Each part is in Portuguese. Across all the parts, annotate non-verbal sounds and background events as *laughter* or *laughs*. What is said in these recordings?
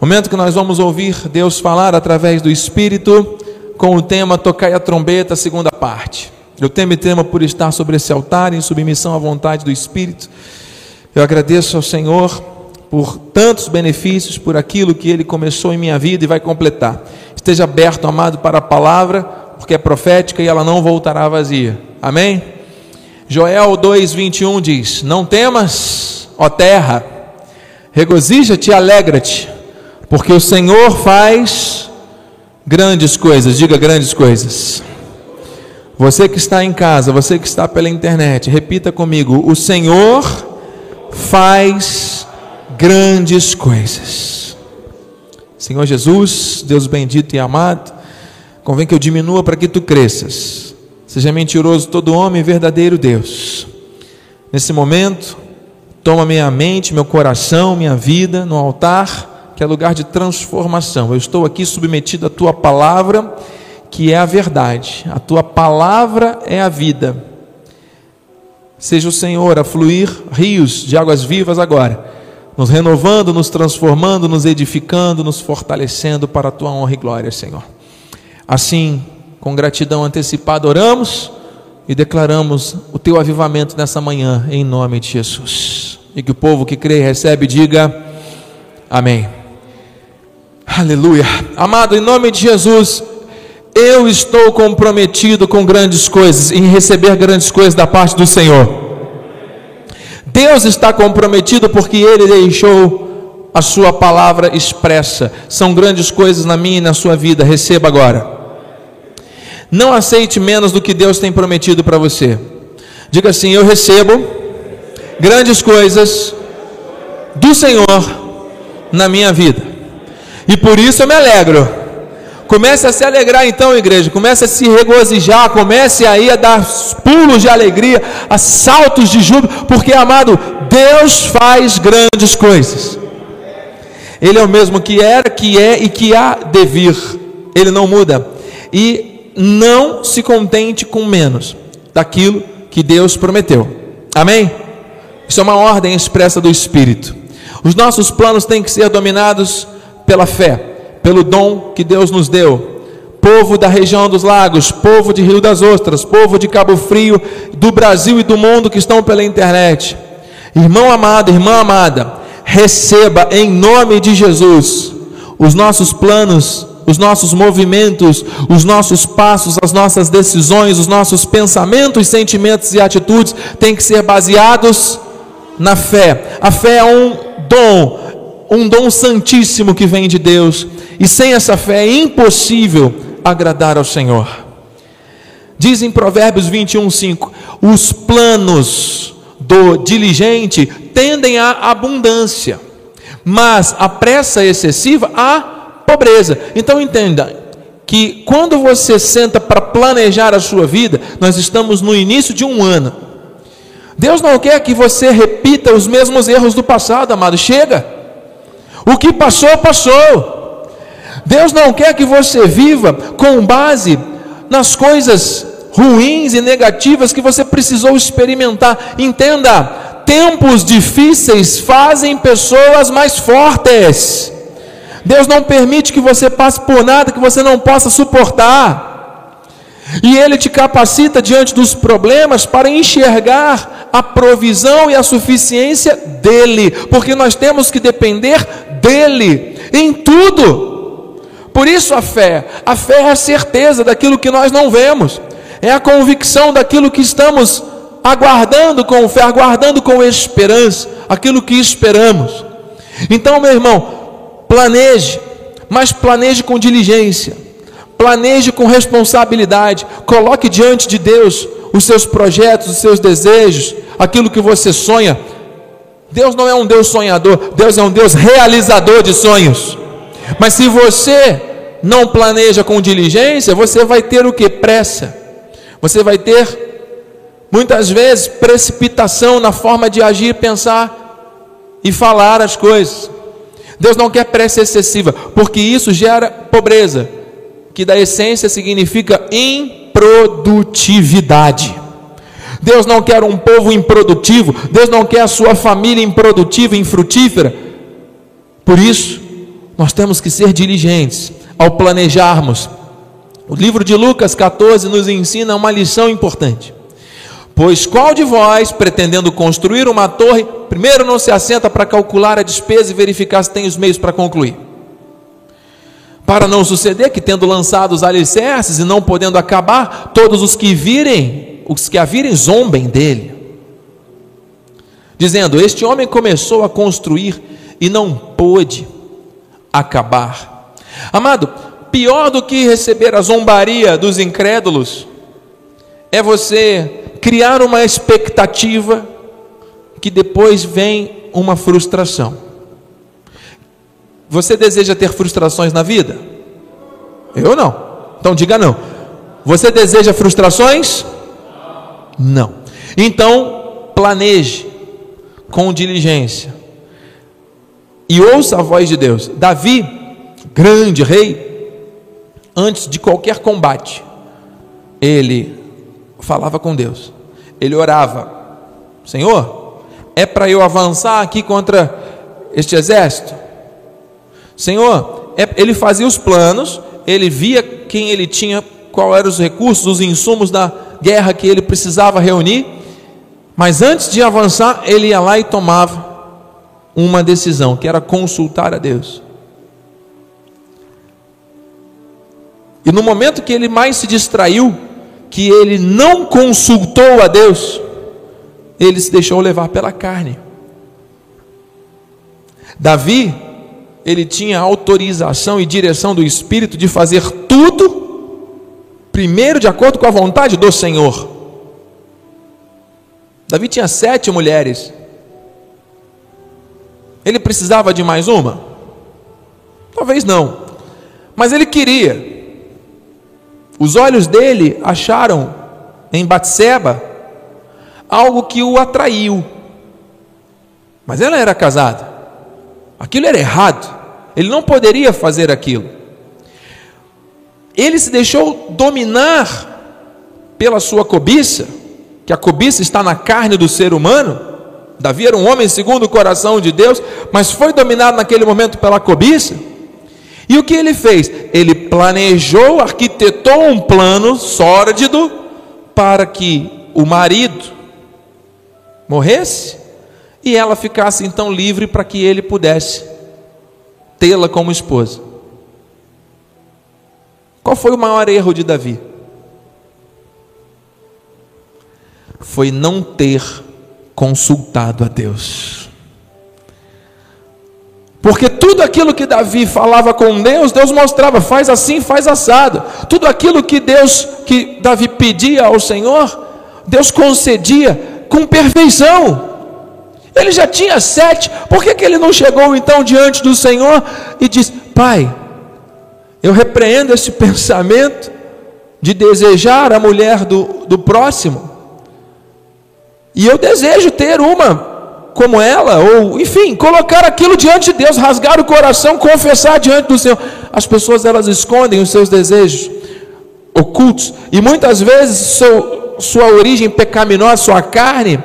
Momento que nós vamos ouvir Deus falar através do Espírito com o tema Tocai a trombeta, segunda parte. Eu temo e tremo por estar sobre esse altar em submissão à vontade do Espírito. Eu agradeço ao Senhor por tantos benefícios, por aquilo que Ele começou em minha vida e vai completar. Esteja aberto, amado, para a palavra, porque é profética e ela não voltará vazia. Amém? Joel 2,21 diz: Não temas, ó terra, regozija-te e alegra-te porque o Senhor faz grandes coisas, diga grandes coisas. Você que está em casa, você que está pela internet, repita comigo: o Senhor faz grandes coisas. Senhor Jesus, Deus bendito e amado, convém que eu diminua para que tu cresças. Seja mentiroso todo homem, verdadeiro Deus. Nesse momento, toma minha mente, meu coração, minha vida no altar que é lugar de transformação. Eu estou aqui submetido à tua palavra, que é a verdade. A tua palavra é a vida. Seja o Senhor a fluir rios de águas vivas agora, nos renovando, nos transformando, nos edificando, nos fortalecendo para a tua honra e glória, Senhor. Assim, com gratidão antecipada, oramos e declaramos o teu avivamento nessa manhã, em nome de Jesus. E que o povo que crê e recebe diga amém. Aleluia. Amado, em nome de Jesus, eu estou comprometido com grandes coisas, em receber grandes coisas da parte do Senhor. Deus está comprometido porque Ele deixou a Sua palavra expressa. São grandes coisas na minha e na sua vida. Receba agora. Não aceite menos do que Deus tem prometido para você. Diga assim: Eu recebo grandes coisas do Senhor na minha vida. E por isso eu me alegro. Comece a se alegrar então, igreja. Comece a se regozijar. Comece aí a dar pulos de alegria, a saltos de júbilo, porque, amado, Deus faz grandes coisas. Ele é o mesmo que era, que é e que há de vir. Ele não muda. E não se contente com menos daquilo que Deus prometeu. Amém? Isso é uma ordem expressa do Espírito. Os nossos planos têm que ser dominados pela fé, pelo dom que Deus nos deu. Povo da região dos lagos, povo de Rio das Ostras, povo de Cabo Frio, do Brasil e do mundo que estão pela internet. Irmão amado, irmã amada, receba em nome de Jesus os nossos planos, os nossos movimentos, os nossos passos, as nossas decisões, os nossos pensamentos, sentimentos e atitudes têm que ser baseados na fé. A fé é um dom, um dom santíssimo que vem de Deus, e sem essa fé é impossível agradar ao Senhor. Diz em Provérbios 21, 5: os planos do diligente tendem à abundância, mas a pressa excessiva à pobreza. Então entenda que quando você senta para planejar a sua vida, nós estamos no início de um ano. Deus não quer que você repita os mesmos erros do passado, amado. Chega. O que passou, passou. Deus não quer que você viva com base nas coisas ruins e negativas que você precisou experimentar. Entenda, tempos difíceis fazem pessoas mais fortes. Deus não permite que você passe por nada que você não possa suportar. E Ele te capacita diante dos problemas para enxergar a provisão e a suficiência dEle, porque nós temos que depender dEle em tudo. Por isso a fé, a fé é a certeza daquilo que nós não vemos, é a convicção daquilo que estamos aguardando com fé, aguardando com esperança, aquilo que esperamos. Então, meu irmão, planeje, mas planeje com diligência, planeje com responsabilidade, coloque diante de Deus os seus projetos, os seus desejos, aquilo que você sonha, Deus não é um Deus sonhador, Deus é um Deus realizador de sonhos. Mas se você não planeja com diligência, você vai ter o que? Pressa. Você vai ter muitas vezes precipitação na forma de agir, pensar e falar as coisas. Deus não quer pressa excessiva, porque isso gera pobreza, que da essência significa improdutividade. Deus não quer um povo improdutivo, Deus não quer a sua família improdutiva, infrutífera. Por isso, nós temos que ser diligentes ao planejarmos. O livro de Lucas 14 nos ensina uma lição importante. Pois qual de vós, pretendendo construir uma torre, primeiro não se assenta para calcular a despesa e verificar se tem os meios para concluir? Para não suceder que, tendo lançado os alicerces e não podendo acabar, todos os que virem, os que a virem, zombem dele, dizendo: Este homem começou a construir e não pôde acabar. Amado, pior do que receber a zombaria dos incrédulos é você criar uma expectativa que depois vem uma frustração. Você deseja ter frustrações na vida? Eu não. Então diga não. Você deseja frustrações? Não. Então planeje com diligência e ouça a voz de Deus. Davi, grande rei, antes de qualquer combate, ele falava com Deus. Ele orava: Senhor, é para eu avançar aqui contra este exército? Senhor, é, ele fazia os planos, ele via quem ele tinha, qual eram os recursos, os insumos da guerra que ele precisava reunir, mas antes de avançar, ele ia lá e tomava uma decisão, que era consultar a Deus. E no momento que ele mais se distraiu, que ele não consultou a Deus, ele se deixou levar pela carne. Davi, ele tinha autorização e direção do Espírito de fazer tudo, primeiro de acordo com a vontade do Senhor. Davi tinha sete mulheres. Ele precisava de mais uma? Talvez não. Mas ele queria. Os olhos dele acharam em Batseba algo que o atraiu. Mas ela era casada. Aquilo era errado. Ele não poderia fazer aquilo. Ele se deixou dominar pela sua cobiça, que a cobiça está na carne do ser humano. Davi era um homem segundo o coração de Deus, mas foi dominado naquele momento pela cobiça. E o que ele fez? Ele planejou, arquitetou um plano sórdido para que o marido morresse e ela ficasse então livre para que ele pudesse tê-la como esposa. Qual foi o maior erro de Davi? Foi não ter consultado a Deus. Porque tudo aquilo que Davi falava com Deus, Deus mostrava, faz assim, faz assado. Tudo aquilo que Deus, que Davi pedia ao Senhor, Deus concedia com perfeição. Ele já tinha sete, por que, que ele não chegou então diante do Senhor e disse: Pai, eu repreendo esse pensamento de desejar a mulher do, do próximo, e eu desejo ter uma como ela, ou enfim, colocar aquilo diante de Deus, rasgar o coração, confessar diante do Senhor. As pessoas elas escondem os seus desejos ocultos e muitas vezes seu, sua origem pecaminosa, sua carne,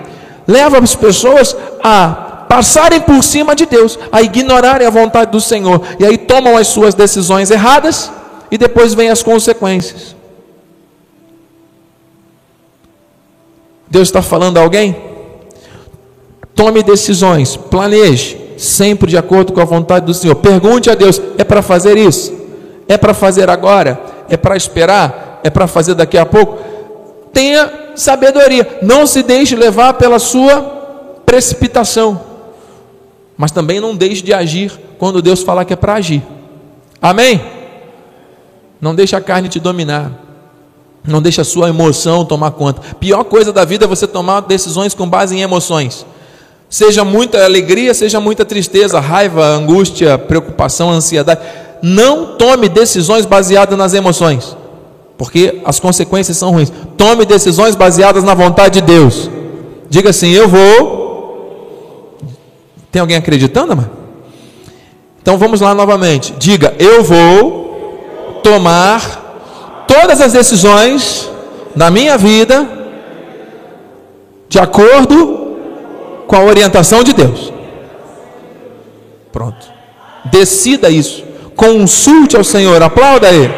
leva as pessoas a passarem por cima de Deus, a ignorarem a vontade do Senhor e aí tomam as suas decisões erradas e depois vêm as consequências. Deus está falando a alguém? Tome decisões, planeje, sempre de acordo com a vontade do Senhor. Pergunte a Deus: é para fazer isso? É para fazer agora? É para esperar? É para fazer daqui a pouco? Tenha sabedoria, não se deixe levar pela sua precipitação, mas também não deixe de agir quando Deus falar que é para agir. Amém? Não deixe a carne te dominar. Não deixe a sua emoção tomar conta. Pior coisa da vida é você tomar decisões com base em emoções. Seja muita alegria, seja muita tristeza, raiva, angústia, preocupação, ansiedade. Não tome decisões baseadas nas emoções, porque as consequências são ruins. Tome decisões baseadas na vontade de Deus. Diga assim: Eu vou. Tem alguém acreditando, mano? Então vamos lá novamente. Diga: Eu vou tomar todas as decisões na minha vida de acordo com a orientação de Deus. Pronto. Decida isso. Consulte ao Senhor, aplauda Ele.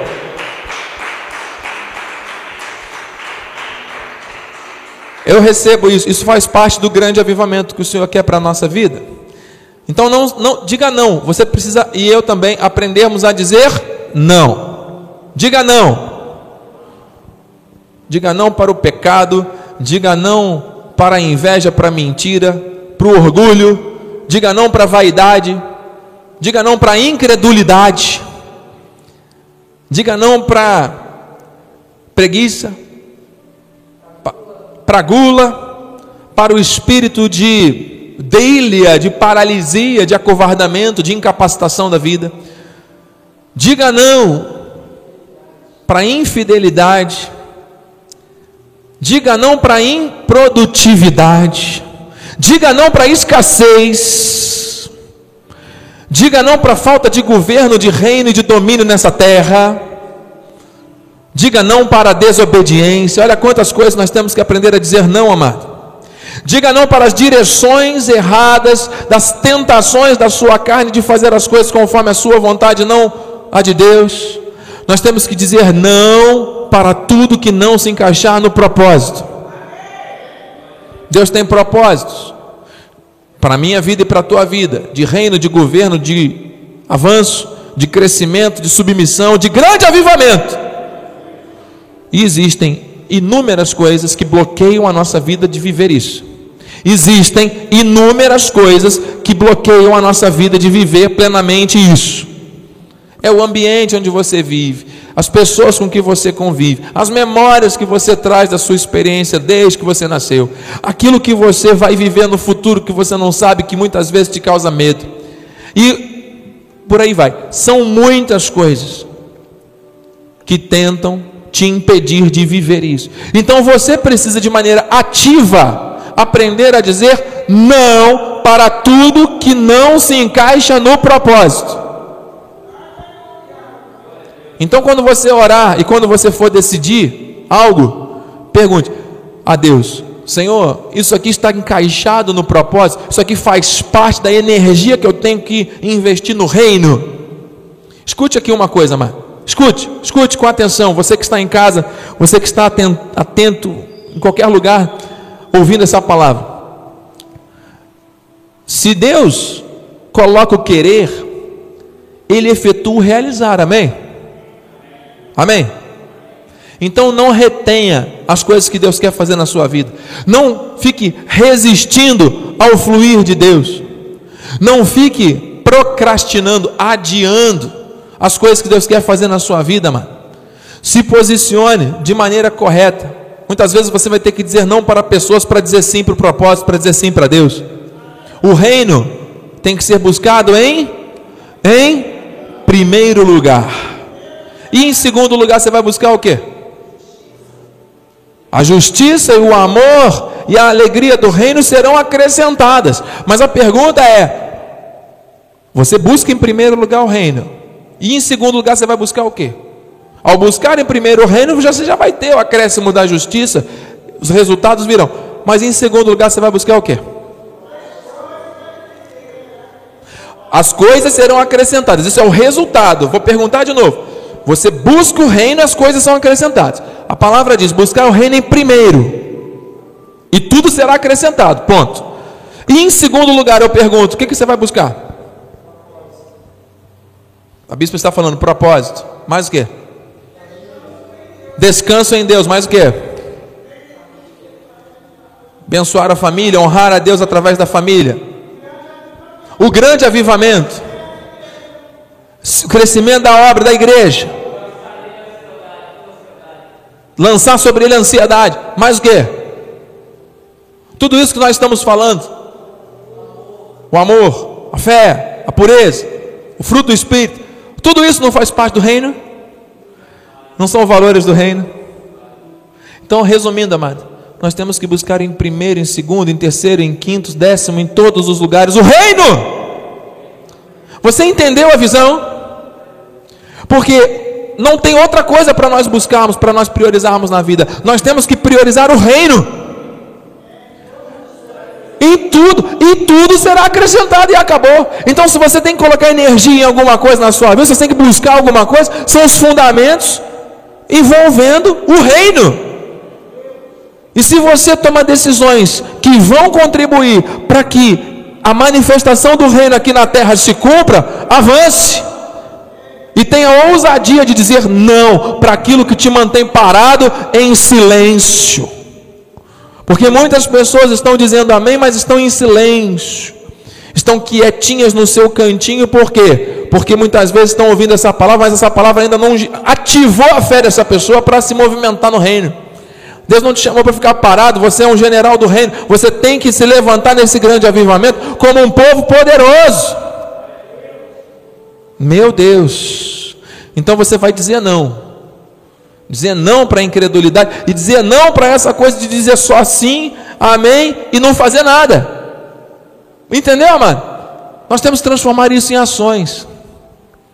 Eu recebo isso, isso faz parte do grande avivamento que o Senhor quer para a nossa vida. Então não, não diga não, você precisa e eu também aprendermos a dizer não. Diga não. Diga não para o pecado, diga não para a inveja, para a mentira, para o orgulho, diga não para a vaidade, diga não para a incredulidade, diga não para preguiça, para gula, para o espírito de deilia, de paralisia, de acovardamento, de incapacitação da vida. Diga não para infidelidade. Diga não para improdutividade. Diga não para escassez. Diga não para falta de governo, de reino e de domínio nessa terra. Diga não para desobediência. Olha quantas coisas nós temos que aprender a dizer não, amado. Diga não para as direções erradas, das tentações da sua carne de fazer as coisas conforme a sua vontade, não a de Deus. Nós temos que dizer não para tudo que não se encaixar no propósito. Deus tem propósitos para a minha vida e para a tua vida, de reino, de governo, de avanço, de crescimento, de submissão, de grande avivamento. E existem inúmeras coisas que bloqueiam a nossa vida de viver isso. Existem inúmeras coisas que bloqueiam a nossa vida de viver plenamente isso. É o ambiente onde você vive, as pessoas com que você convive, as memórias que você traz da sua experiência desde que você nasceu, aquilo que você vai viver no futuro que você não sabe, que muitas vezes te causa medo. E por aí vai. São muitas coisas que tentam te impedir de viver isso. Então você precisa de maneira ativa aprender a dizer não para tudo que não se encaixa no propósito. Então quando você orar e quando você for decidir algo, pergunte a Deus: Senhor, isso aqui está encaixado no propósito, isso aqui faz parte da energia que eu tenho que investir no reino. Escute aqui uma coisa, mano. Escute, escute com atenção. Você que está em casa, você que está atento, atento em qualquer lugar, ouvindo essa palavra. Se Deus coloca o querer, Ele efetua o realizar, amém? Amém? Então não retenha as coisas que Deus quer fazer na sua vida. Não fique resistindo ao fluir de Deus. Não fique procrastinando, adiando as coisas que Deus quer fazer na sua vida, mano. Se posicione de maneira correta. Muitas vezes você vai ter que dizer não para pessoas para dizer sim para o propósito, para dizer sim para Deus. O reino tem que ser buscado em em primeiro lugar. E em segundo lugar você vai buscar o quê? A justiça e o amor e a alegria do reino serão acrescentadas. Mas a pergunta é: você busca em primeiro lugar o reino? E em segundo lugar, você vai buscar o quê? Ao buscar em primeiro o reino, você já vai ter o acréscimo da justiça, os resultados virão. Mas em segundo lugar, você vai buscar o quê? As coisas serão acrescentadas. Isso é o resultado. Vou perguntar de novo. Você busca o reino, as coisas são acrescentadas. A palavra diz: buscar o reino em primeiro. E tudo será acrescentado. Ponto. E em segundo lugar, eu pergunto: o que, que você vai buscar? A bispa está falando propósito. Mais o que? Descanso em Deus. Mais o que? Abençoar a família, honrar a Deus através da família. O grande avivamento. O crescimento da obra da igreja. Lançar sobre ele a ansiedade. Mais o que? Tudo isso que nós estamos falando. O amor, a fé, a pureza, o fruto do Espírito. Tudo isso não faz parte do reino? Não são valores do reino? Então, resumindo, amado, nós temos que buscar em primeiro, em segundo, em terceiro, em quinto, décimo, em todos os lugares o reino. Você entendeu a visão? Porque não tem outra coisa para nós buscarmos, para nós priorizarmos na vida. Nós temos que priorizar o reino. Em tudo, e tudo será acrescentado e acabou. Então, se você tem que colocar energia em alguma coisa na sua vida, você tem que buscar alguma coisa, são os fundamentos envolvendo o reino. E se você toma decisões que vão contribuir para que a manifestação do reino aqui na terra se cumpra, avance. E tenha ousadia de dizer não para aquilo que te mantém parado em silêncio. Porque muitas pessoas estão dizendo amém, mas estão em silêncio. Estão quietinhas no seu cantinho, por quê? Porque muitas vezes estão ouvindo essa palavra, mas essa palavra ainda não ativou a fé dessa pessoa para se movimentar no reino. Deus não te chamou para ficar parado, você é um general do reino, você tem que se levantar nesse grande avivamento como um povo poderoso. Meu Deus, então você vai dizer não dizer não para a incredulidade e dizer não para essa coisa de dizer só sim, amém e não fazer nada. Entendeu, amado? Nós temos que transformar isso em ações.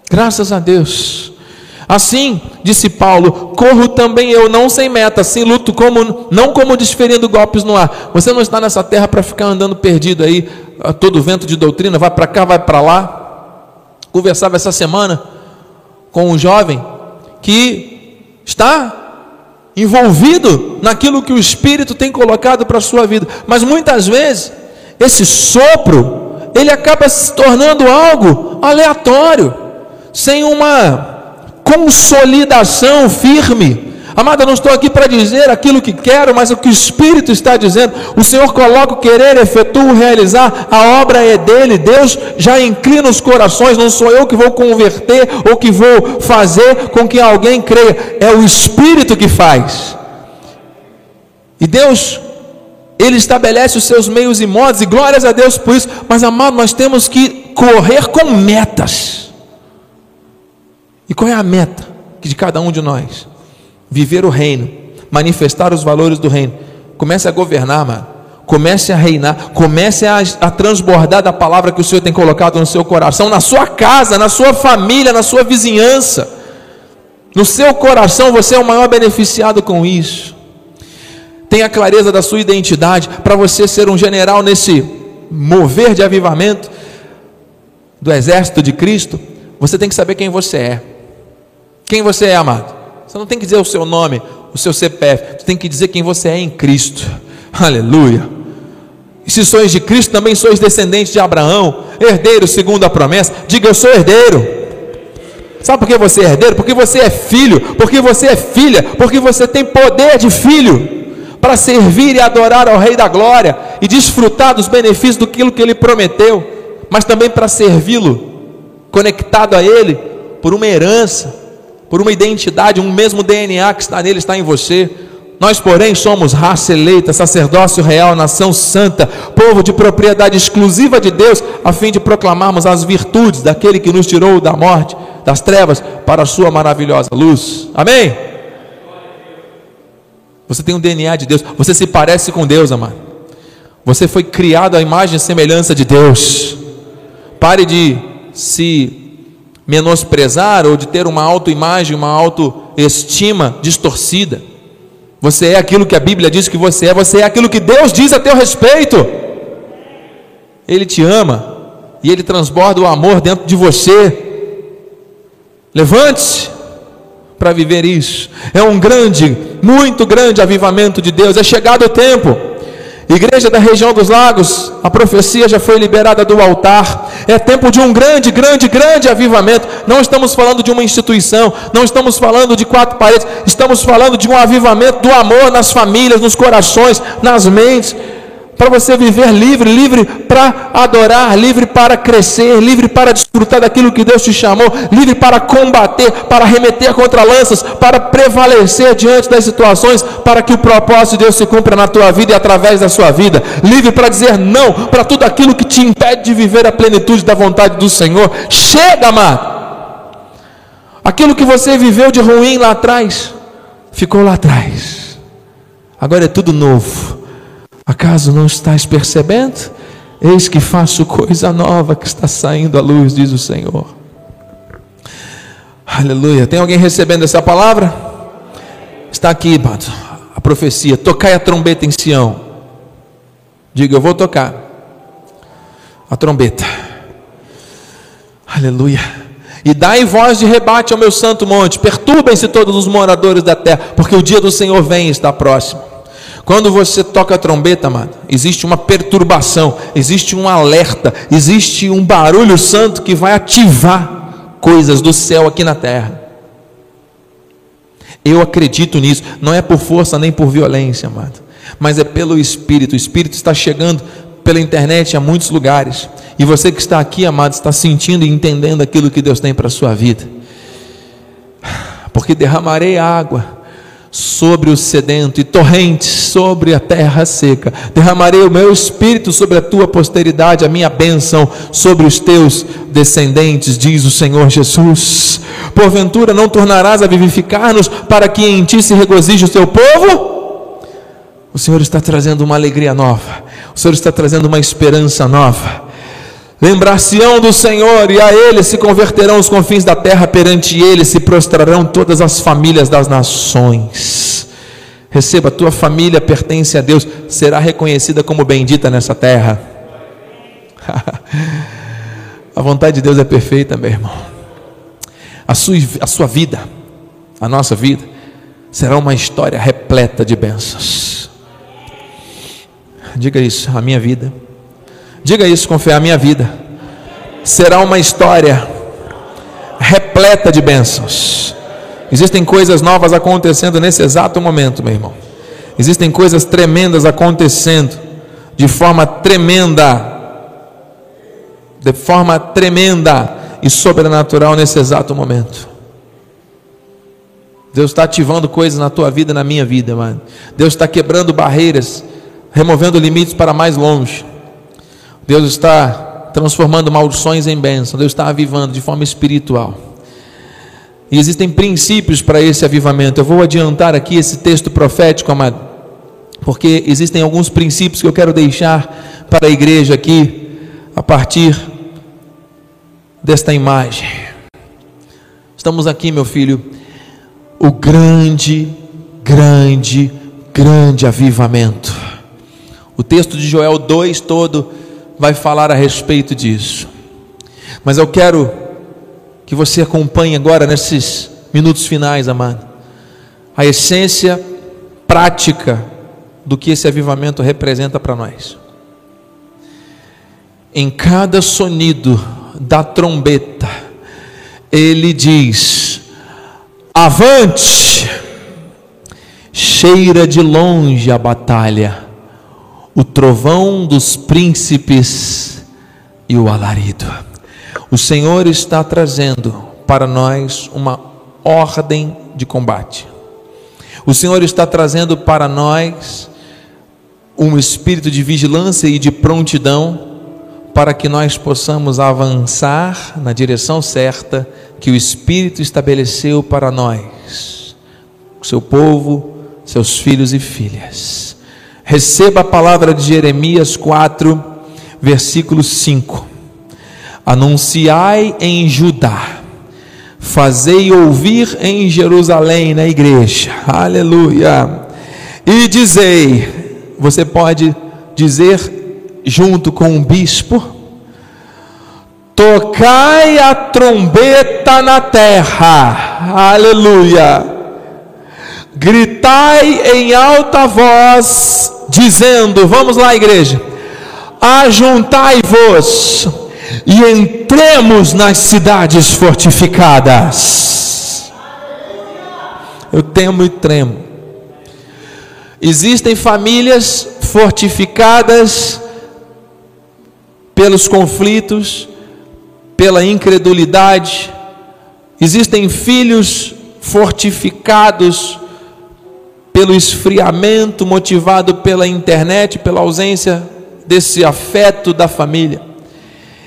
Graças a Deus. Assim, disse Paulo, corro também eu, não sem meta, assim luto como não como desferindo golpes no ar. Você não está nessa terra para ficar andando perdido aí, a todo vento de doutrina, vai para cá, vai para lá. Conversava essa semana com um jovem que está envolvido naquilo que o Espírito tem colocado para a sua vida, mas muitas vezes esse sopro ele acaba se tornando algo aleatório, sem uma consolidação firme. Amada, não estou aqui para dizer aquilo que quero, mas o que o Espírito está dizendo. O Senhor coloca o querer, efetua o realizar, a obra é dele. Deus já inclina os corações, não sou eu que vou converter ou que vou fazer com que alguém creia, é o Espírito que faz. E Deus, Ele estabelece os seus meios e modos, e glórias a Deus por isso, mas amado, nós temos que correr com metas. E qual é a meta de cada um de nós? Viver o reino, manifestar os valores do reino. Comece a governar, mano. Comece a reinar, comece a, a, transbordar da palavra que o Senhor tem colocado no seu coração, na sua casa, na sua família, na sua vizinhança. No seu coração você é o maior beneficiado com isso. Tenha clareza da sua identidade para você ser um general nesse mover de avivamento do exército de Cristo. Você tem que saber quem você é. Quem você é, amado? Você não tem que dizer o seu nome, o seu CPF, você tem que dizer quem você é em Cristo. Aleluia. E se sois de Cristo, também sois descendentes de Abraão, herdeiro segundo a promessa. Diga, eu sou herdeiro. Sabe por que você é herdeiro? Porque você é filho, porque você é filha, porque você tem poder de filho para servir e adorar ao Rei da Glória e desfrutar dos benefícios do que ele prometeu, mas também para servi-lo, conectado a Ele por uma herança por uma identidade, um mesmo DNA que está nele está em você. Nós, porém, somos raça eleita, sacerdócio real, nação santa, povo de propriedade exclusiva de Deus, a fim de proclamarmos as virtudes daquele que nos tirou da morte, das trevas, para a sua maravilhosa luz. Amém? Você tem um DNA de Deus, você se parece com Deus, amado. Você foi criado à imagem e semelhança de Deus. Pare de se menosprezar ou de ter uma autoimagem, uma autoestima distorcida. Você é aquilo que a Bíblia diz que você é, você é aquilo que Deus diz a teu respeito. Ele te ama e ele transborda o amor dentro de você. Levante-se para viver isso. É um grande, muito grande avivamento de Deus. É chegado o tempo Igreja da região dos lagos, a profecia já foi liberada do altar. É tempo de um grande, grande, grande avivamento. Não estamos falando de uma instituição, não estamos falando de quatro paredes, estamos falando de um avivamento do amor nas famílias, nos corações, nas mentes para você viver livre, livre para adorar, livre para crescer, livre para desfrutar daquilo que Deus te chamou, livre para combater, para remeter contra lanças, para prevalecer diante das situações, para que o propósito de Deus se cumpra na tua vida e através da sua vida, livre para dizer não para tudo aquilo que te impede de viver a plenitude da vontade do Senhor. Chega, amado. Aquilo que você viveu de ruim lá atrás, ficou lá atrás. Agora é tudo novo Acaso não estás percebendo? Eis que faço coisa nova que está saindo à luz, diz o Senhor. Aleluia. Tem alguém recebendo essa palavra? Está aqui, a profecia. Tocai a trombeta em Sião. Diga, eu vou tocar a trombeta. Aleluia. E dai voz de rebate ao meu santo monte. Perturbem-se todos os moradores da terra, porque o dia do Senhor vem e está próximo. Quando você toca a trombeta, mano, existe uma perturbação, existe um alerta, existe um barulho santo que vai ativar coisas do céu aqui na terra. Eu acredito nisso, não é por força nem por violência, amado, mas é pelo Espírito. O Espírito está chegando pela internet a muitos lugares, e você que está aqui, amado, está sentindo e entendendo aquilo que Deus tem para a sua vida, porque derramarei água sobre o sedento e torrentes sobre a terra seca. Derramarei o meu espírito sobre a tua posteridade, a minha bênção sobre os teus descendentes, diz o Senhor Jesus. Porventura não tornarás a vivificar-nos para que em ti se regozije o teu povo? O Senhor está trazendo uma alegria nova. O Senhor está trazendo uma esperança nova. Lembrar-se-ão do Senhor, e a Ele se converterão os confins da terra, perante Ele se prostrarão todas as famílias das nações. Receba, tua família pertence a Deus, será reconhecida como bendita nessa terra. *laughs* a vontade de Deus é perfeita, meu irmão. A sua, a sua vida, a nossa vida, será uma história repleta de bênçãos. Diga isso, a minha vida Diga isso com fé: a minha vida será uma história repleta de bênçãos. Existem coisas novas acontecendo nesse exato momento, meu irmão. Existem coisas tremendas acontecendo de forma tremenda, de forma tremenda e sobrenatural nesse exato momento. Deus está ativando coisas na tua vida, na minha vida, mano. Deus está quebrando barreiras, removendo limites para mais longe. Deus está transformando maldições em bênção, Deus está avivando de forma espiritual. E existem princípios para esse avivamento. Eu vou adiantar aqui esse texto profético, amado, porque existem alguns princípios que eu quero deixar para a igreja aqui, a partir desta imagem. Estamos aqui, meu filho, o grande, grande, grande avivamento. O texto de Joel 2 todo vai falar a respeito disso. Mas eu quero que você acompanhe agora, nesses minutos finais, amado, a essência prática do que esse avivamento representa para nós. Em cada sonido da trombeta, ele diz: Avante! Cheira de longe a batalha o trovão dos príncipes e o alarido. O Senhor está trazendo para nós uma ordem de combate. O Senhor está trazendo para nós um espírito de vigilância e de prontidão para que nós possamos avançar na direção certa que o Espírito estabeleceu para nós, seu povo, seus filhos e filhas. Receba a palavra de Jeremias 4, versículo 5. Anunciai em Judá, fazei ouvir em Jerusalém, na igreja, aleluia, e dizei, você pode dizer junto com o bispo, tocai a trombeta na terra, aleluia, gritai em alta voz, dizendo: Vamos lá, igreja, ajuntai-vos e entremos nas cidades fortificadas. Eu temo e tremo. Existem famílias fortificadas pelos conflitos, pela incredulidade, existem filhos fortificados pelo esfriamento motivado pela internet, pela ausência desse afeto da família.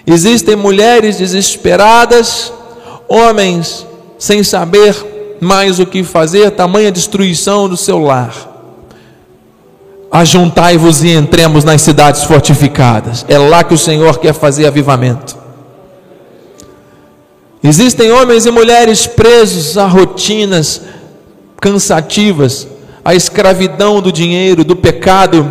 Existem mulheres desesperadas, homens sem saber mais o que fazer, tamanha destruição do seu lar. Ajuntai-vos e entremos nas cidades fortificadas. É lá que o Senhor quer fazer avivamento. Existem homens e mulheres presos a rotinas cansativas, a escravidão do dinheiro, do pecado,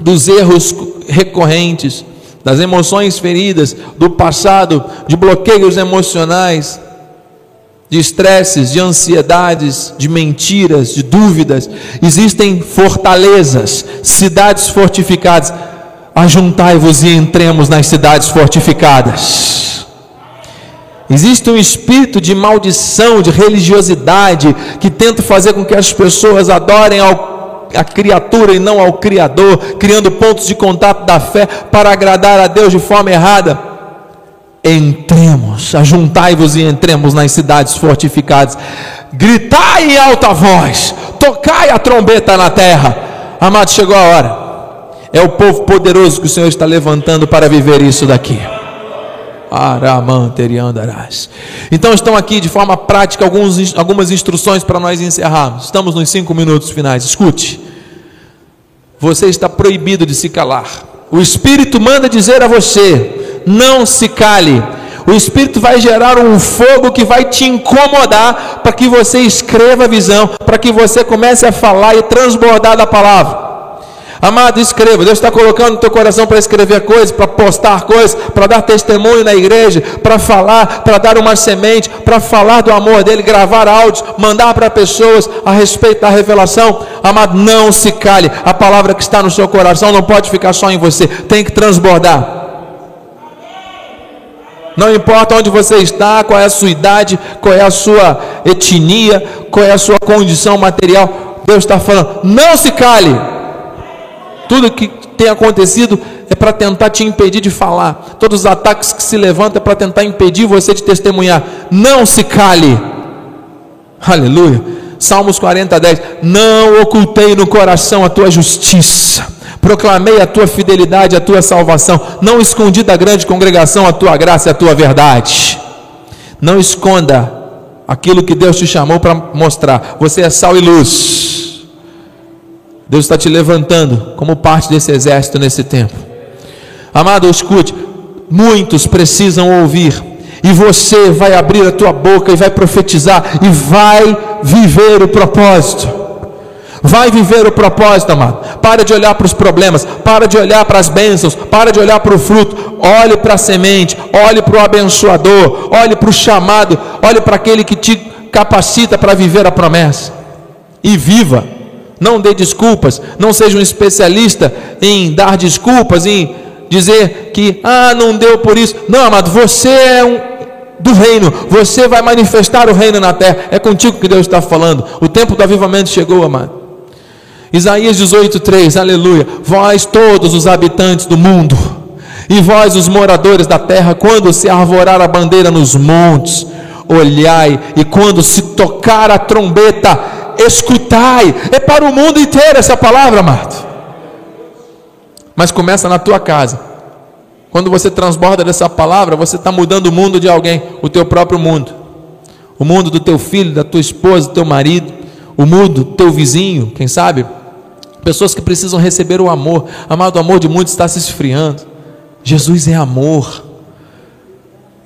dos erros recorrentes, das emoções feridas, do passado, de bloqueios emocionais, de estresses, de ansiedades, de mentiras, de dúvidas. Existem fortalezas, cidades fortificadas. Ajuntai-vos e entremos nas cidades fortificadas. Existe um espírito de maldição, de religiosidade, que tenta fazer com que as pessoas adorem ao, a criatura e não ao Criador, criando pontos de contato da fé para agradar a Deus de forma errada. Entremos, ajuntai-vos e entremos nas cidades fortificadas, gritai em alta voz, tocai a trombeta na terra. Amado, chegou a hora. É o povo poderoso que o Senhor está levantando para viver isso daqui. Então estão aqui de forma prática alguns, algumas instruções para nós encerrarmos. Estamos nos cinco minutos finais. Escute. Você está proibido de se calar. O Espírito manda dizer a você: não se cale. O Espírito vai gerar um fogo que vai te incomodar para que você escreva a visão, para que você comece a falar e transbordar da palavra. Amado, escreva. Deus está colocando no teu coração para escrever coisas, para postar coisas, para dar testemunho na igreja, para falar, para dar uma semente, para falar do amor dele, gravar áudios, mandar para pessoas a respeito da revelação. Amado, não se cale. A palavra que está no seu coração não pode ficar só em você, tem que transbordar. Não importa onde você está, qual é a sua idade, qual é a sua etnia, qual é a sua condição material, Deus está falando: não se cale. Tudo que tem acontecido é para tentar te impedir de falar. Todos os ataques que se levantam é para tentar impedir você de testemunhar. Não se cale. Aleluia. Salmos 40, 10. Não ocultei no coração a tua justiça. Proclamei a tua fidelidade, a tua salvação. Não escondi da grande congregação a tua graça e a tua verdade. Não esconda aquilo que Deus te chamou para mostrar. Você é sal e luz. Deus está te levantando como parte desse exército nesse tempo. Amado, escute: muitos precisam ouvir, e você vai abrir a tua boca e vai profetizar, e vai viver o propósito. Vai viver o propósito, amado. Para de olhar para os problemas, para de olhar para as bênçãos, para de olhar para o fruto. Olhe para a semente, olhe para o abençoador, olhe para o chamado, olhe para aquele que te capacita para viver a promessa. E viva não dê desculpas, não seja um especialista em dar desculpas, em dizer que, ah, não deu por isso. Não, amado, você é um do reino, você vai manifestar o reino na terra. É contigo que Deus está falando. O tempo do avivamento chegou, amado. Isaías 18:3, aleluia. Vós todos os habitantes do mundo, e vós os moradores da terra, quando se arvorar a bandeira nos montes, olhai, e quando se tocar a trombeta, escutai. É para o mundo inteiro essa palavra, amado. Mas começa na tua casa. Quando você transborda dessa palavra, você está mudando o mundo de alguém, o teu próprio mundo. O mundo do teu filho, da tua esposa, do teu marido, o mundo do teu vizinho, quem sabe? Pessoas que precisam receber o amor. Amado, o amor de muitos está se esfriando. Jesus é amor.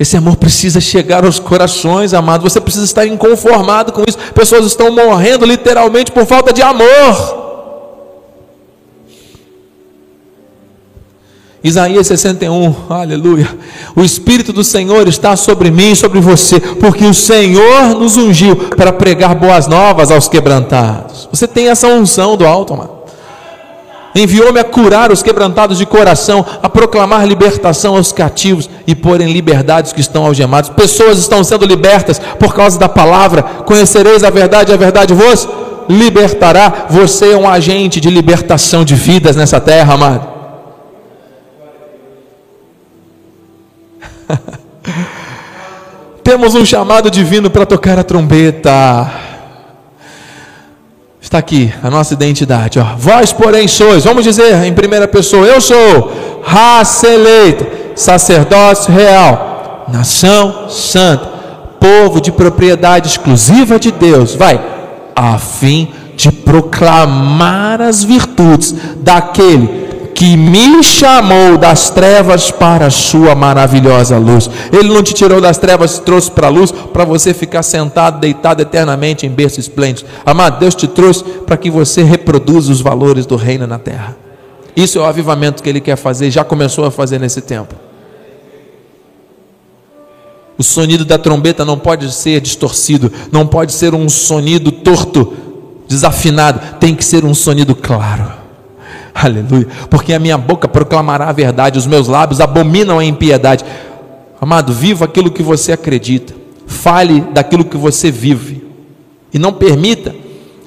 Esse amor precisa chegar aos corações, amado. Você precisa estar inconformado com isso. Pessoas estão morrendo literalmente por falta de amor. Isaías 61, aleluia. O Espírito do Senhor está sobre mim e sobre você, porque o Senhor nos ungiu para pregar boas novas aos quebrantados. Você tem essa unção do alto, amado. Enviou-me a curar os quebrantados de coração, a proclamar libertação aos cativos e pôr em liberdade os que estão algemados. Pessoas estão sendo libertas por causa da palavra. Conhecereis a verdade, a verdade vos libertará. Você é um agente de libertação de vidas nessa terra, amado. *laughs* Temos um chamado divino para tocar a trombeta. Está aqui a nossa identidade. Ó. Vós, porém, sois, vamos dizer em primeira pessoa: Eu sou raça eleita, sacerdócio real, nação santa, povo de propriedade exclusiva de Deus. Vai, a fim de proclamar as virtudes daquele que me chamou das trevas para a sua maravilhosa luz. Ele não te tirou das trevas, te trouxe para a luz para você ficar sentado, deitado eternamente em berço esplêndido. Amado, Deus te trouxe para que você reproduza os valores do reino na terra. Isso é o avivamento que ele quer fazer, já começou a fazer nesse tempo. O sonido da trombeta não pode ser distorcido, não pode ser um sonido torto, desafinado, tem que ser um sonido claro. Aleluia. Porque a minha boca proclamará a verdade, os meus lábios abominam a impiedade. Amado, viva aquilo que você acredita. Fale daquilo que você vive. E não permita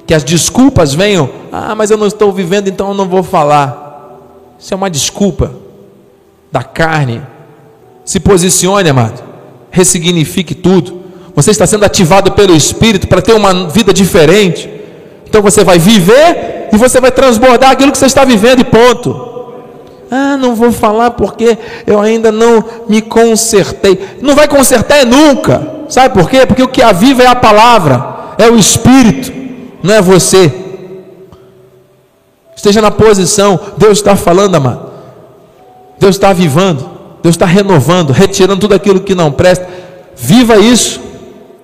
que as desculpas venham. Ah, mas eu não estou vivendo, então eu não vou falar. Isso é uma desculpa da carne. Se posicione, amado. Ressignifique tudo. Você está sendo ativado pelo Espírito para ter uma vida diferente. Então você vai viver e você vai transbordar aquilo que você está vivendo, e ponto. Ah, não vou falar porque eu ainda não me consertei. Não vai consertar é nunca. Sabe por quê? Porque o que aviva é a palavra, é o Espírito, não é você. Esteja na posição, Deus está falando, amado. Deus está avivando, Deus está renovando, retirando tudo aquilo que não presta. Viva isso.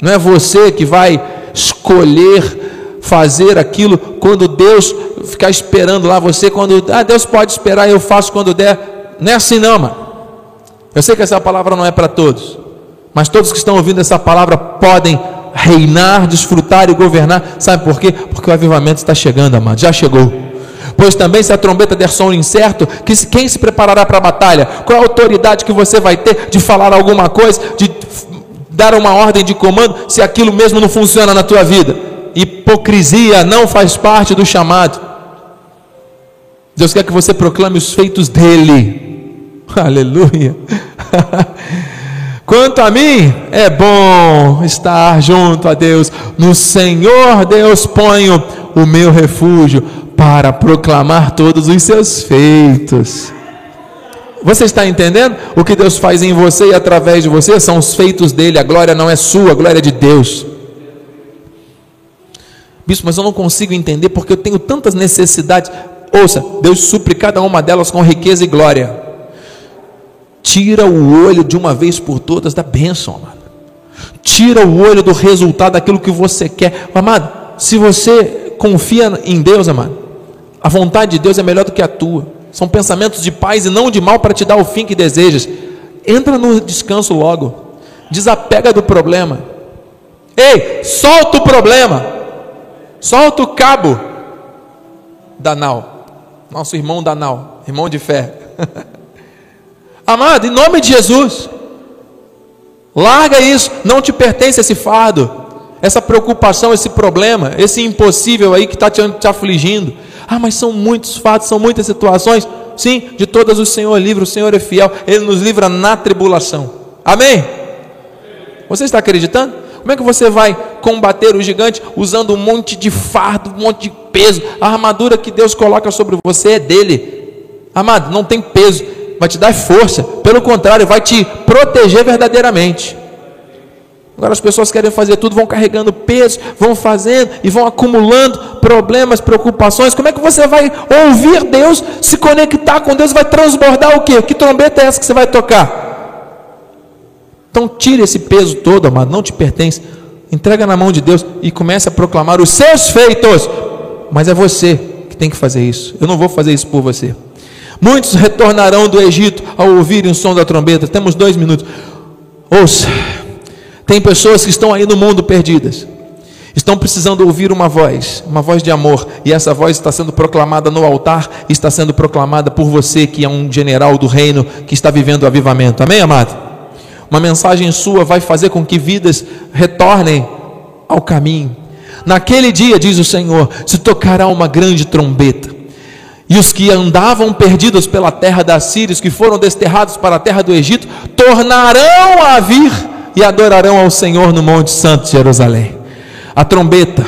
Não é você que vai escolher fazer aquilo quando Deus ficar esperando lá você quando ah, Deus pode esperar, eu faço quando der. Não é assim não, mano. Eu sei que essa palavra não é para todos, mas todos que estão ouvindo essa palavra podem reinar, desfrutar e governar. Sabe por quê? Porque o avivamento está chegando, amado. Já chegou. Pois também se a trombeta der som incerto, que se, quem se preparará para a batalha? Qual a autoridade que você vai ter de falar alguma coisa, de dar uma ordem de comando, se aquilo mesmo não funciona na tua vida? Hipocrisia não faz parte do chamado. Deus quer que você proclame os feitos dele. *laughs* Aleluia. *laughs* Quanto a mim, é bom estar junto a Deus. No Senhor Deus ponho o meu refúgio para proclamar todos os seus feitos. Você está entendendo? O que Deus faz em você e através de você são os feitos dele. A glória não é sua, a glória é de Deus. Bispo, mas eu não consigo entender porque eu tenho tantas necessidades. Ouça, Deus supre cada uma delas com riqueza e glória. Tira o olho de uma vez por todas da bênção, amado. Tira o olho do resultado daquilo que você quer. Amado, se você confia em Deus, amado, a vontade de Deus é melhor do que a tua. São pensamentos de paz e não de mal para te dar o fim que desejas. Entra no descanso logo. Desapega do problema. Ei, solta o problema. Solta o cabo da nau nosso irmão Danal, irmão de fé. *laughs* Amado, em nome de Jesus, larga isso, não te pertence esse fardo, essa preocupação, esse problema, esse impossível aí que está te, te afligindo. Ah, mas são muitos fatos, são muitas situações. Sim, de todas o Senhor livra, o Senhor é fiel, Ele nos livra na tribulação. Amém? Você está acreditando? Como é que você vai combater o gigante usando um monte de fardo, um monte de peso? A armadura que Deus coloca sobre você é dele. Amado, não tem peso, vai te dar força. Pelo contrário, vai te proteger verdadeiramente. Agora as pessoas querem fazer tudo, vão carregando peso, vão fazendo e vão acumulando problemas, preocupações. Como é que você vai ouvir Deus, se conectar com Deus, vai transbordar o quê? Que trombeta é essa que você vai tocar? Então tire esse peso todo, amado, não te pertence. Entrega na mão de Deus e comece a proclamar os seus feitos. Mas é você que tem que fazer isso. Eu não vou fazer isso por você. Muitos retornarão do Egito ao ouvirem o som da trombeta. Temos dois minutos. Ouça. Tem pessoas que estão aí no mundo perdidas. Estão precisando ouvir uma voz, uma voz de amor, e essa voz está sendo proclamada no altar, está sendo proclamada por você, que é um general do reino, que está vivendo o avivamento. Amém, amado? Uma mensagem sua vai fazer com que vidas retornem ao caminho. Naquele dia, diz o Senhor, se tocará uma grande trombeta. E os que andavam perdidos pela terra da Síria, os que foram desterrados para a terra do Egito, tornarão a vir e adorarão ao Senhor no Monte Santo de Jerusalém. A trombeta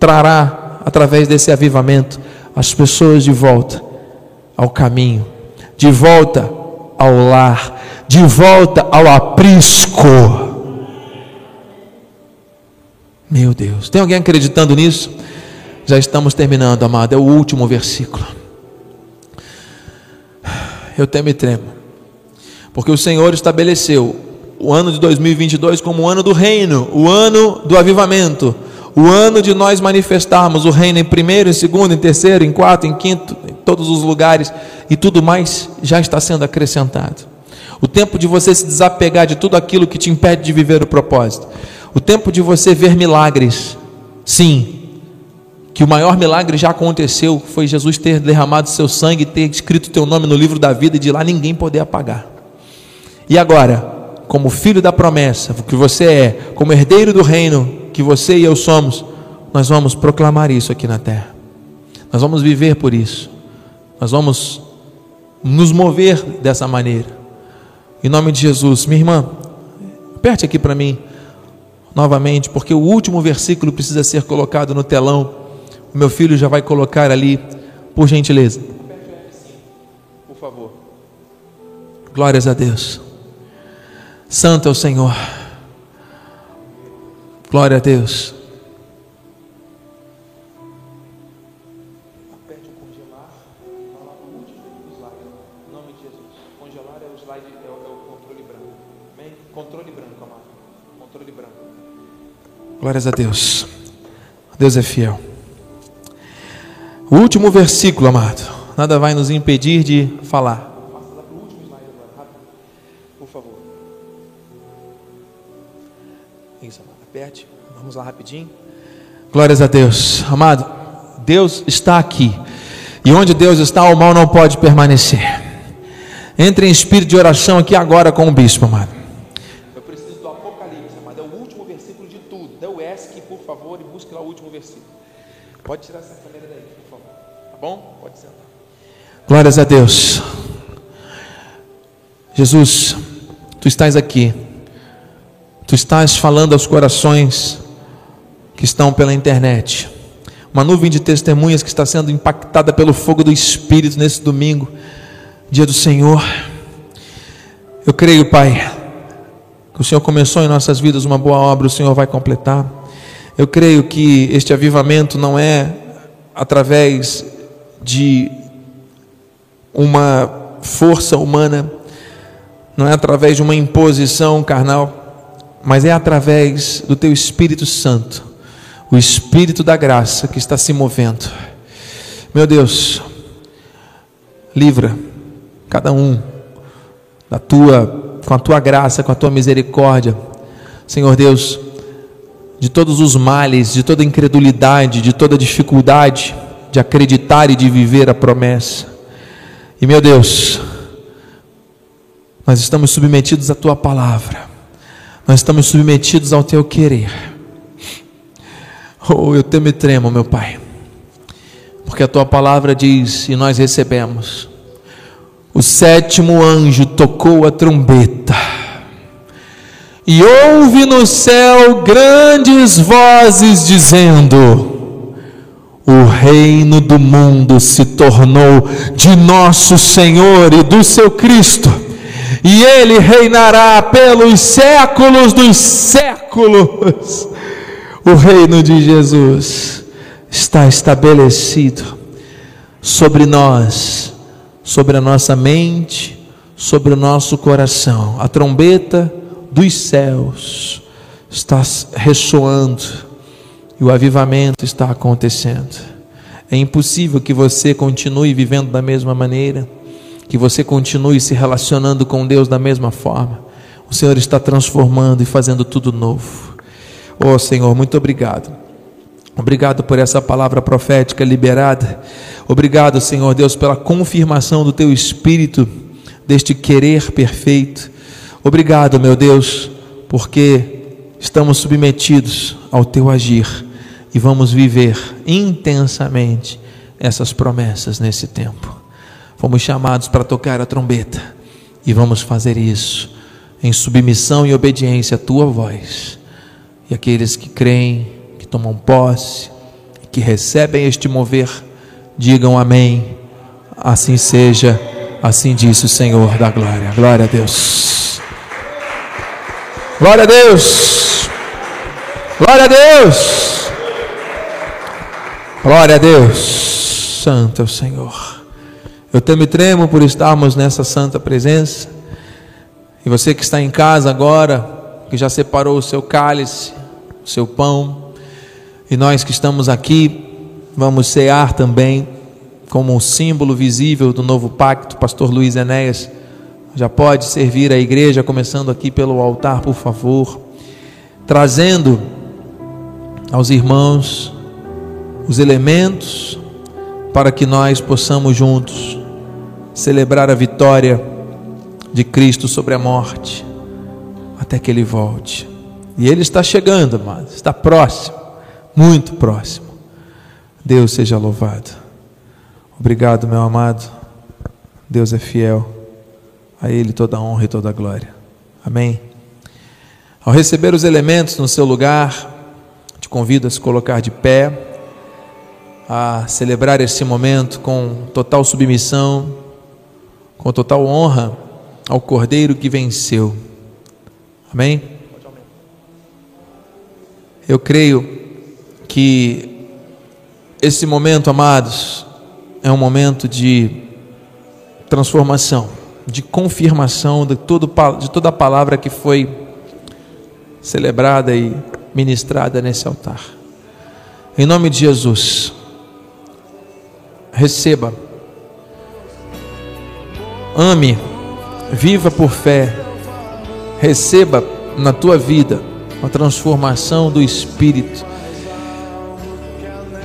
trará, através desse avivamento, as pessoas de volta ao caminho, de volta ao lar, de volta ao aprisco. Meu Deus, tem alguém acreditando nisso? Já estamos terminando, amado, é o último versículo. Eu temo e tremo, porque o Senhor estabeleceu o ano de 2022 como o ano do reino, o ano do avivamento, o ano de nós manifestarmos o reino em primeiro, em segundo, em terceiro, em quarto, em quinto, todos os lugares e tudo mais já está sendo acrescentado. O tempo de você se desapegar de tudo aquilo que te impede de viver o propósito. O tempo de você ver milagres. Sim, que o maior milagre já aconteceu foi Jesus ter derramado seu sangue, ter escrito teu nome no livro da vida e de lá ninguém poder apagar. E agora, como filho da promessa, que você é, como herdeiro do reino que você e eu somos, nós vamos proclamar isso aqui na terra. Nós vamos viver por isso. Nós vamos nos mover dessa maneira. Em nome de Jesus, minha irmã, aperte aqui para mim novamente, porque o último versículo precisa ser colocado no telão. O meu filho já vai colocar ali, por gentileza. Por favor. Glórias a Deus. Santo é o Senhor. Glória a Deus. Glórias a Deus. Deus é fiel. O último versículo, amado. Nada vai nos impedir de falar. Por favor. Isso, amado. Aperte. Vamos lá rapidinho. Glórias a Deus. Amado, Deus está aqui. E onde Deus está, o mal não pode permanecer. Entre em espírito de oração aqui agora com o bispo, amado. Pode tirar essa câmera daí, por favor. Tá bom? Pode sentar. Glórias a Deus. Jesus, tu estás aqui. Tu estás falando aos corações que estão pela internet. Uma nuvem de testemunhas que está sendo impactada pelo fogo do Espírito nesse domingo, dia do Senhor. Eu creio, Pai, que o Senhor começou em nossas vidas uma boa obra, o Senhor vai completar. Eu creio que este avivamento não é através de uma força humana, não é através de uma imposição carnal, mas é através do Teu Espírito Santo, o Espírito da graça que está se movendo. Meu Deus, livra cada um da tua, com a tua graça, com a tua misericórdia, Senhor Deus, de todos os males, de toda incredulidade, de toda dificuldade de acreditar e de viver a promessa. E meu Deus, nós estamos submetidos à tua palavra. Nós estamos submetidos ao teu querer. Oh, eu temo e tremo, meu Pai, porque a tua palavra diz, e nós recebemos: o sétimo anjo tocou a trombeta, e houve no céu grandes vozes dizendo: o reino do mundo se tornou de nosso Senhor e do seu Cristo e ele reinará pelos séculos dos séculos. O reino de Jesus está estabelecido sobre nós, sobre a nossa mente, sobre o nosso coração. A trombeta dos céus está ressoando e o avivamento está acontecendo. É impossível que você continue vivendo da mesma maneira que você continue se relacionando com Deus da mesma forma. O Senhor está transformando e fazendo tudo novo. Oh Senhor, muito obrigado. Obrigado por essa palavra profética liberada. Obrigado, Senhor Deus, pela confirmação do teu espírito deste querer perfeito. Obrigado, meu Deus, porque estamos submetidos ao teu agir e vamos viver intensamente essas promessas nesse tempo. Fomos chamados para tocar a trombeta e vamos fazer isso em submissão e obediência à tua voz. E aqueles que creem, que tomam posse, que recebem este mover, digam amém. Assim seja, assim disse o Senhor da glória. Glória a Deus. Glória a Deus. Glória a Deus. Glória a Deus. Santo é o Senhor. Eu temo e tremo por estarmos nessa santa presença. E você que está em casa agora, que já separou o seu cálice, o seu pão, e nós que estamos aqui, vamos cear também como um símbolo visível do novo pacto, pastor Luiz Enéas já pode servir a igreja, começando aqui pelo altar, por favor, trazendo aos irmãos os elementos para que nós possamos juntos celebrar a vitória de Cristo sobre a morte, até que Ele volte. E Ele está chegando, amado, está próximo, muito próximo. Deus seja louvado. Obrigado, meu amado. Deus é fiel. A Ele toda a honra e toda a glória. Amém. Ao receber os elementos no seu lugar, te convido a se colocar de pé, a celebrar esse momento com total submissão, com total honra ao Cordeiro que venceu. Amém? Eu creio que esse momento, amados, é um momento de transformação de confirmação de, todo, de toda a palavra que foi celebrada e ministrada nesse altar. Em nome de Jesus, receba, ame, viva por fé, receba na tua vida a transformação do Espírito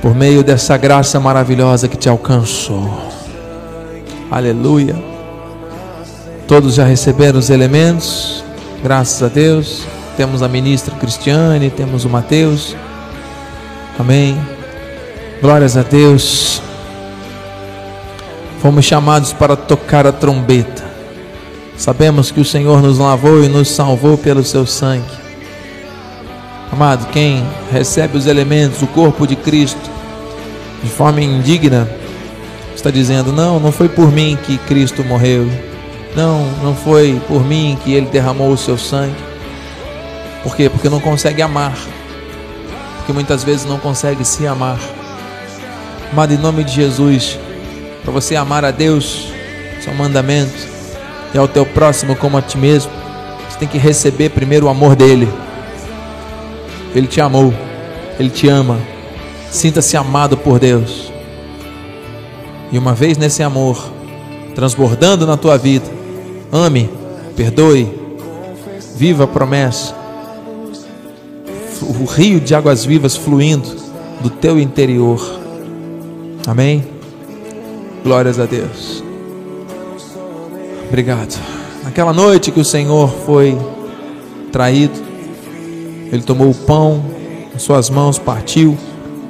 por meio dessa graça maravilhosa que te alcançou. Aleluia. Todos já receberam os elementos, graças a Deus. Temos a ministra Cristiane, temos o Mateus. Amém. Glórias a Deus. Fomos chamados para tocar a trombeta. Sabemos que o Senhor nos lavou e nos salvou pelo seu sangue. Amado, quem recebe os elementos, o corpo de Cristo, de forma indigna, está dizendo: Não, não foi por mim que Cristo morreu não, não foi por mim que ele derramou o seu sangue. Por quê? Porque não consegue amar. Porque muitas vezes não consegue se amar. Amado, em nome de Jesus, para você amar a Deus, seu mandamento, e ao teu próximo como a ti mesmo, você tem que receber primeiro o amor dele. Ele te amou, ele te ama. Sinta-se amado por Deus. E uma vez nesse amor, transbordando na tua vida, ame, perdoe, viva a promessa. O rio de águas vivas fluindo do teu interior. Amém? Glórias a Deus. Obrigado. Naquela noite que o Senhor foi traído, ele tomou o pão em suas mãos, partiu,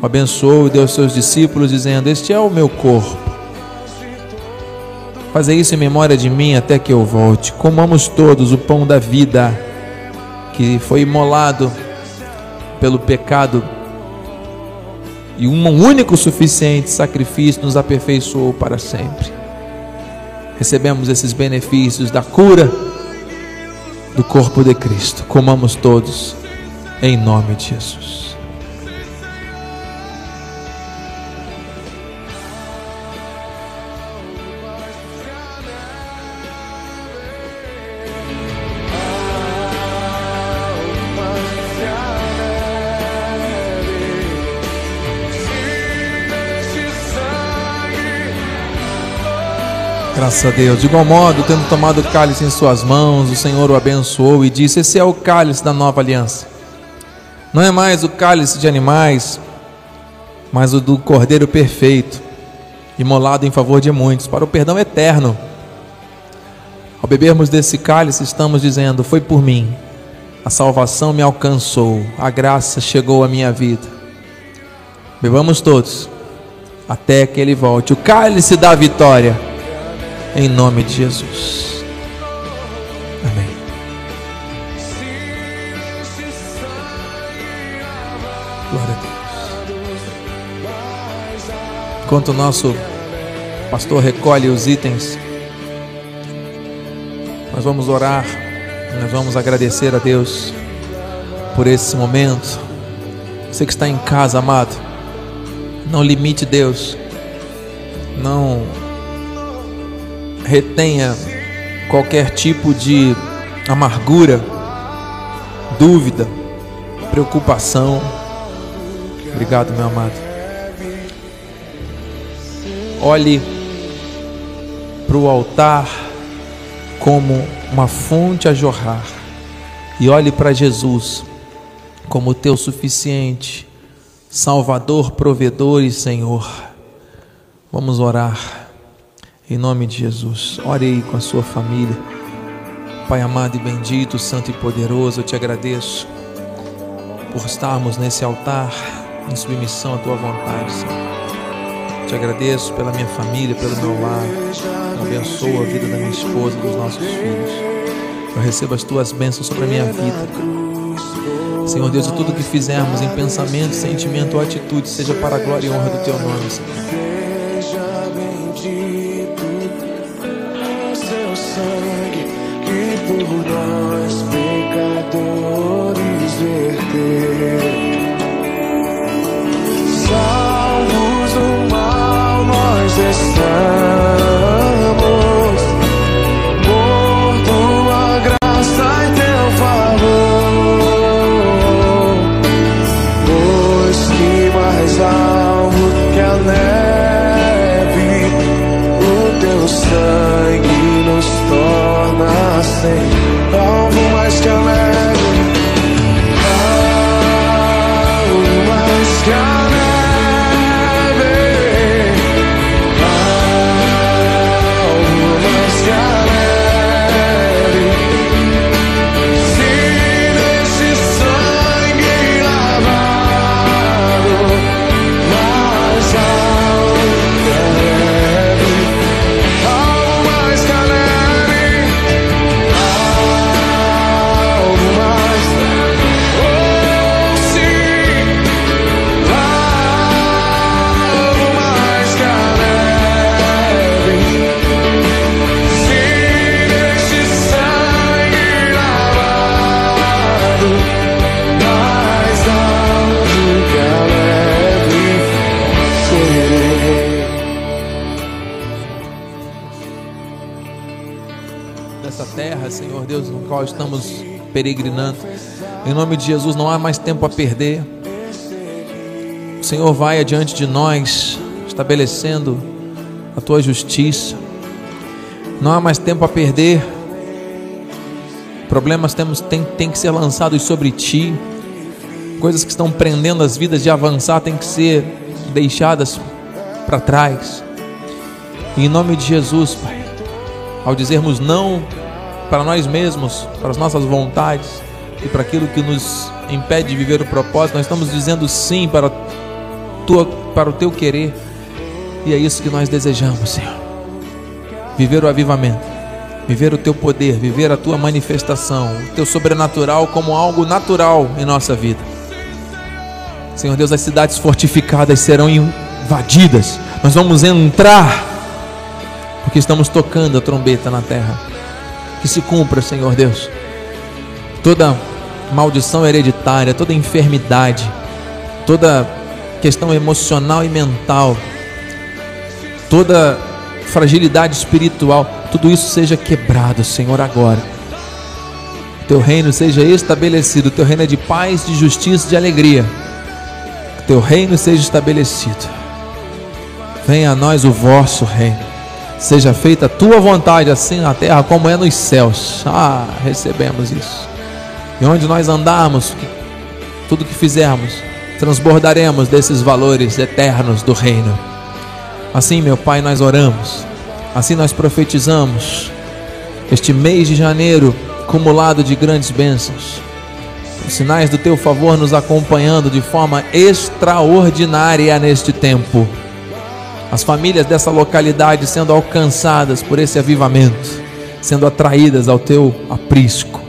o abençoou e deu aos seus discípulos, dizendo: Este é o meu corpo Fazer isso em memória de mim até que eu volte. Comamos todos o pão da vida que foi imolado pelo pecado e um único suficiente sacrifício nos aperfeiçoou para sempre. Recebemos esses benefícios da cura do corpo de Cristo. Comamos todos em nome de Jesus. Graças a Deus. De igual modo, tendo tomado o cálice em suas mãos, o Senhor o abençoou e disse: Esse é o cálice da nova aliança. Não é mais o cálice de animais, mas o do Cordeiro perfeito, imolado em favor de muitos, para o perdão eterno. Ao bebermos desse cálice, estamos dizendo: Foi por mim, a salvação me alcançou, a graça chegou à minha vida. Bebamos todos, até que Ele volte. O cálice da vitória em nome de Jesus. Amém. Glória a Deus. Enquanto o nosso pastor recolhe os itens, nós vamos orar, nós vamos agradecer a Deus por esse momento. Você que está em casa, amado, não limite Deus, não retenha qualquer tipo de amargura, dúvida, preocupação. Obrigado, meu amado. olhe para o altar como uma fonte a jorrar e olhe para Jesus como teu suficiente, Salvador, provedor e Senhor. Vamos orar em nome de Jesus. Ore aí com a sua família. Pai amado e bendito, santo e poderoso, eu te agradeço por estarmos nesse altar em submissão à tua vontade, Senhor. Te agradeço pela minha família, pelo meu lar. Abençoa a vida da minha esposa, dos nossos filhos. Eu recebo as tuas bênçãos sobre a minha vida. Senhor Deus, e tudo que fizermos em pensamento, sentimento ou atitude, seja para a glória e honra do teu nome, Senhor. Por nós pecadores verter. Salvos do mal nós estamos, say. Peregrinando. Em nome de Jesus, não há mais tempo a perder. O Senhor vai adiante de nós, estabelecendo a tua justiça. Não há mais tempo a perder. Problemas temos tem, tem que ser lançados sobre ti. Coisas que estão prendendo as vidas de avançar têm que ser deixadas para trás. Em nome de Jesus, Pai, ao dizermos não para nós mesmos, para as nossas vontades e para aquilo que nos impede de viver o propósito, nós estamos dizendo sim para, tua, para o teu querer, e é isso que nós desejamos, Senhor. Viver o avivamento, viver o teu poder, viver a tua manifestação, o teu sobrenatural como algo natural em nossa vida. Senhor Deus, as cidades fortificadas serão invadidas, nós vamos entrar porque estamos tocando a trombeta na terra. Que se cumpra, Senhor Deus, toda maldição hereditária, toda enfermidade, toda questão emocional e mental, toda fragilidade espiritual, tudo isso seja quebrado, Senhor, agora. Teu reino seja estabelecido, teu reino é de paz, de justiça, de alegria. Teu reino seja estabelecido. Venha a nós o vosso reino. Seja feita a tua vontade, assim na terra como é nos céus. Ah, recebemos isso. E onde nós andarmos, tudo que fizermos, transbordaremos desses valores eternos do reino. Assim, meu Pai, nós oramos. Assim nós profetizamos. Este mês de janeiro, cumulado de grandes bênçãos. Os sinais do teu favor nos acompanhando de forma extraordinária neste tempo as famílias dessa localidade sendo alcançadas por esse avivamento, sendo atraídas ao teu aprisco.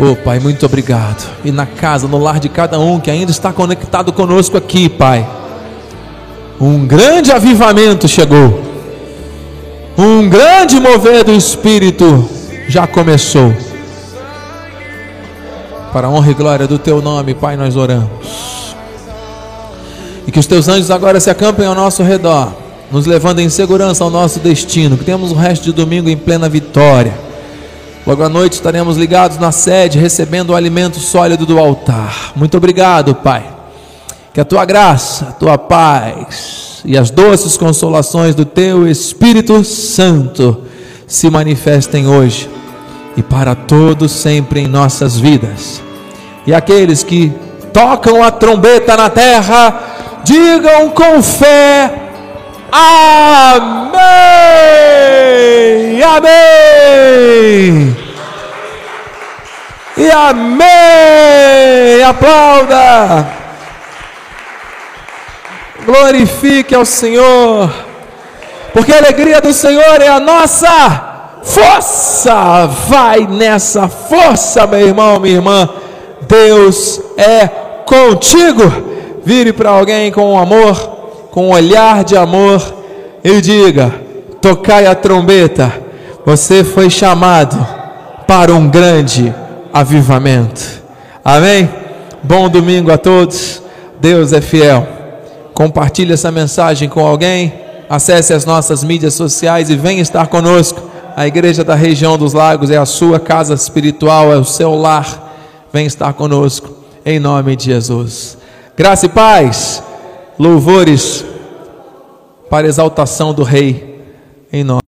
Oh, Pai, muito obrigado. E na casa, no lar de cada um que ainda está conectado conosco aqui, Pai, um grande avivamento chegou. Um grande mover do Espírito já começou. Para a honra e glória do teu nome, Pai, nós oramos. E que os teus anjos agora se acampem ao nosso redor, nos levando em segurança ao nosso destino. Que tenhamos o resto de domingo em plena vitória. Logo à noite estaremos ligados na sede, recebendo o alimento sólido do altar. Muito obrigado, Pai. Que a tua graça, a tua paz e as doces consolações do teu Espírito Santo se manifestem hoje e para todos sempre em nossas vidas. E aqueles que tocam a trombeta na terra, digam com fé: Amém! Amém! E amém! Aplauda! Glorifique ao Senhor, porque a alegria do Senhor é a nossa força. Vai nessa força, meu irmão, minha irmã. Deus é contigo. Vire para alguém com amor, com um olhar de amor e diga: tocai a trombeta. Você foi chamado para um grande avivamento. Amém? Bom domingo a todos. Deus é fiel. Compartilhe essa mensagem com alguém. Acesse as nossas mídias sociais e venha estar conosco. A igreja da região dos lagos é a sua casa espiritual, é o seu lar. Vem estar conosco, em nome de Jesus. Graça e paz, louvores para exaltação do Rei, em nome.